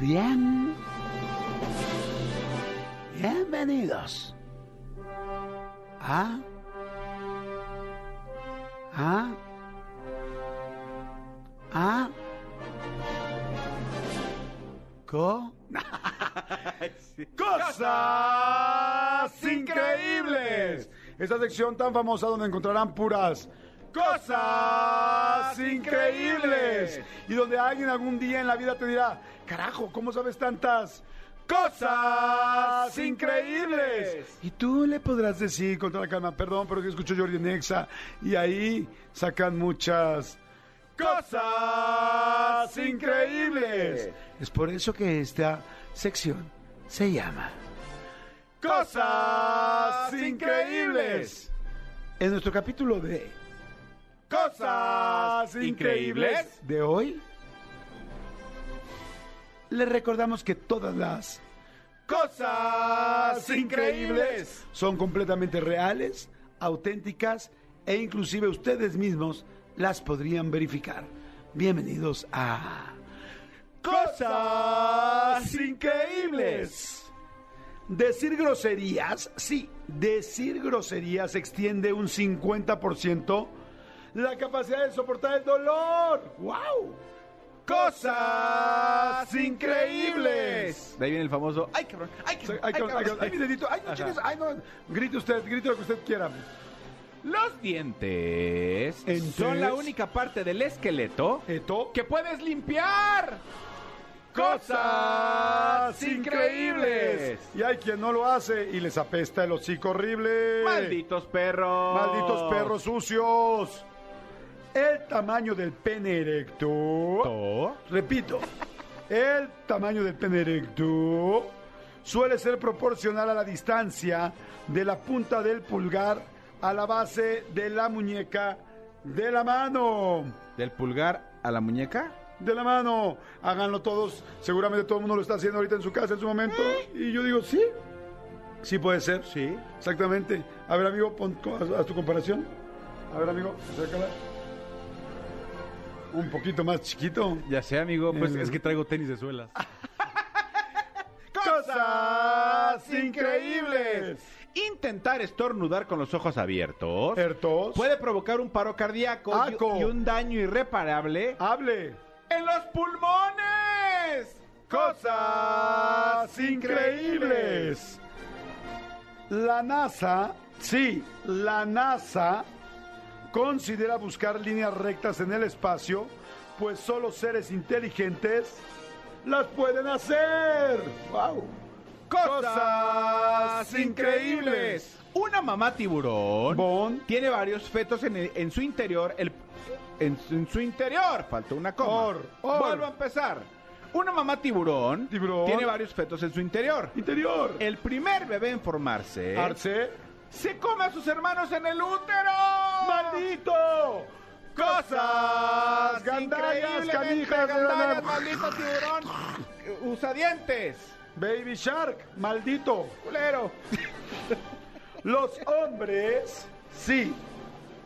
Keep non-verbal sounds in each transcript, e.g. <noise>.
Bien. Bienvenidos. A. A. A. Co. <laughs> ¡Cosas increíbles! Esta sección tan famosa donde encontrarán puras cosas increíbles. Y donde alguien algún día en la vida te dirá, carajo, ¿cómo sabes tantas cosas increíbles? Y tú le podrás decir con toda la calma, perdón, pero que escucho Jordi Nexa. Y ahí sacan muchas cosas increíbles. Es por eso que esta sección se llama Cosas Increíbles. En nuestro capítulo de Cosas Increíbles de hoy, les recordamos que todas las cosas increíbles son completamente reales, auténticas e inclusive ustedes mismos las podrían verificar. Bienvenidos a Cosas Increíbles. Decir groserías, sí, decir groserías extiende un 50% la capacidad de soportar el dolor. ¡Wow! Cosas increíbles. De ahí viene el famoso. ¡Ay, cabrón! ¡Ay, Ay, cabrón! ay, ¡Ay, ay, cabrón! ay, mi dedito. Ay, no, chingues. Ay, no. Grite usted, grite lo que usted quiera. Los dientes Entes. son la única parte del esqueleto Eto. que puedes limpiar. Cosas increíbles. Y hay quien no lo hace y les apesta el hocico horrible. Malditos perros. Malditos perros sucios. El tamaño del pene erecto. To. Repito, el tamaño del pene erecto suele ser proporcional a la distancia de la punta del pulgar a la base de la muñeca de la mano. Del pulgar a la muñeca. De la mano. Háganlo todos. Seguramente todo el mundo lo está haciendo ahorita en su casa en su momento. Y yo digo, sí. Sí puede ser. Sí. Exactamente. A ver, amigo, pon haz- haz tu comparación. A ver, amigo, acércala. Un poquito más chiquito. Ya sé, amigo. Pues Eh, es que traigo tenis de suelas. <laughs> ¡Cosas increíbles! Intentar estornudar con los ojos abiertos Hertos. puede provocar un paro cardíaco y- Aco. y un daño irreparable Hable. en los pulmones. Cosas increíbles. La NASA, sí, la NASA considera buscar líneas rectas en el espacio, pues solo seres inteligentes las pueden hacer. ¡Wow! Cosas increíbles. Una mamá tiburón Bon. tiene varios fetos en, el- en su interior. el- en, su- en su interior. Faltó una coma. Or, or. Vuelvo a empezar. Una mamá tiburón, Tiburón. tiene varios fetos en su interior. Interior. El primer bebé en formarse Arce. Se come a sus hermanos en el útero. ¡Maldito! ¡Cosas! ¡Gandallas, canijas! gandallas, la- maldito tiburón! <laughs> Usa dientes. Baby Shark, maldito. Culero. Los hombres, sí.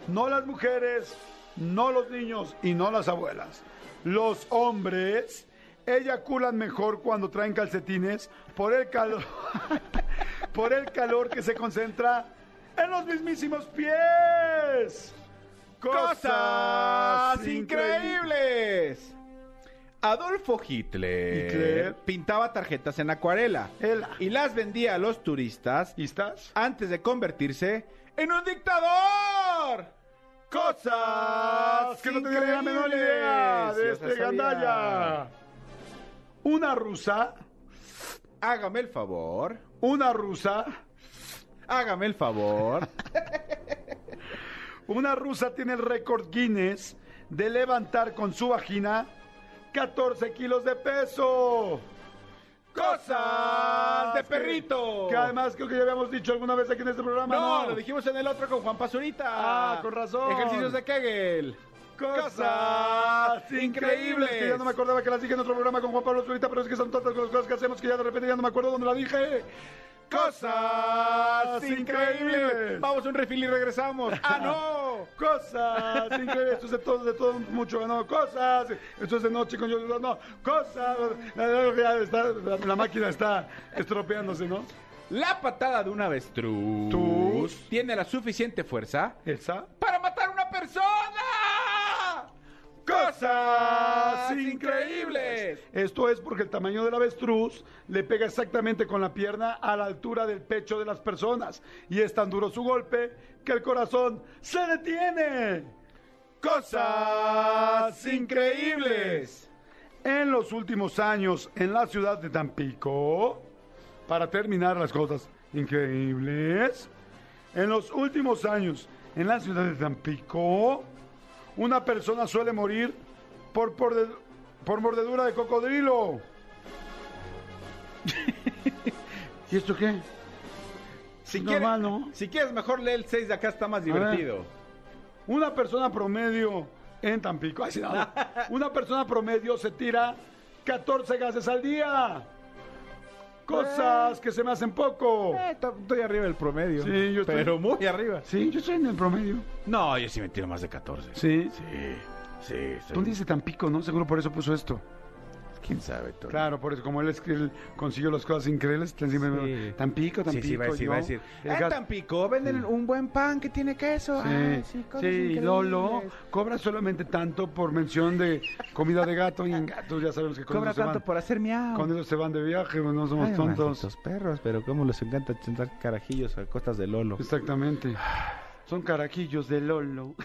No las mujeres, no los niños y no las abuelas. Los hombres eyaculan mejor cuando traen calcetines por el calor, <laughs> por el calor que se concentra en los mismísimos pies. Cosas increíbles. Adolfo Hitler, Hitler. pintaba tarjetas en acuarela y las vendía a los turistas ¿Y estás? antes de convertirse en un dictador. Cosas que no tenía la menor idea de este gandalla. Una rusa, Hágame el favor. una rusa, Hágame el favor. <laughs> una rusa tiene el récord Guinness de levantar con su vagina 14 kilos de peso. Cosas de perrito. Que además creo que ya habíamos dicho alguna vez aquí en este programa. No, No, lo dijimos en el otro con Juan Pazurita. Ah, con razón. Ejercicios de Kegel. Cosas increíbles que ya no me acordaba que las dije en otro programa con Juan Pablo Zurita, pero es que son tantas las cosas que hacemos que ya de repente ya no me acuerdo dónde la dije. Cosas increíbles. Vamos a un refil y regresamos. ¡Ah, no! Cosas increíbles. Esto es de todo, de todo mucho, ¿no? Cosas. Esto es de noche con yo, no. Cosas. La máquina está estropeándose, ¿no? La patada de un avestruz Tus. tiene la suficiente fuerza Esa. Cosas increíbles. Esto es porque el tamaño del avestruz le pega exactamente con la pierna a la altura del pecho de las personas. Y es tan duro su golpe que el corazón se detiene. Cosas increíbles. En los últimos años en la ciudad de Tampico, para terminar las cosas increíbles, en los últimos años en la ciudad de Tampico, una persona suele morir por, por, por mordedura de cocodrilo. <laughs> ¿Y esto qué? Si Normal, quieres, ¿no? si quieres, mejor lee el 6 de acá, está más ver. divertido. Una persona promedio en Tampico, <laughs> ay, no. una persona promedio se tira 14 gases al día. Cosas que se me hacen poco. Eh, to- estoy arriba del promedio. Sí, yo estoy- Pero muy arriba. Sí, yo estoy en el promedio. No, yo sí me tiro más de 14. Sí. Sí, sí. soy- ¿Dónde dice Tampico, no? Seguro por eso puso esto. ¿Quién sabe, Tony? Claro, por eso, como él, es él consiguió las cosas increíbles, me- Sí. Tampico, Tampico. Sí, sí, va a decir, yo, va a decir. el gas- Tampico venden un buen pan que tiene queso. Sí, Ay, sí, sí. Lolo cobra solamente tanto por mención de comida de gato y en <laughs> gatos ya sabemos que con Cobra eso se tanto van, por hacer miau. con eso se van de viaje, no somos Ay, tontos. malditos perros, pero cómo les encanta sentar carajillos a costas de Lolo. Exactamente. Son caraquillos de Lolo. <laughs>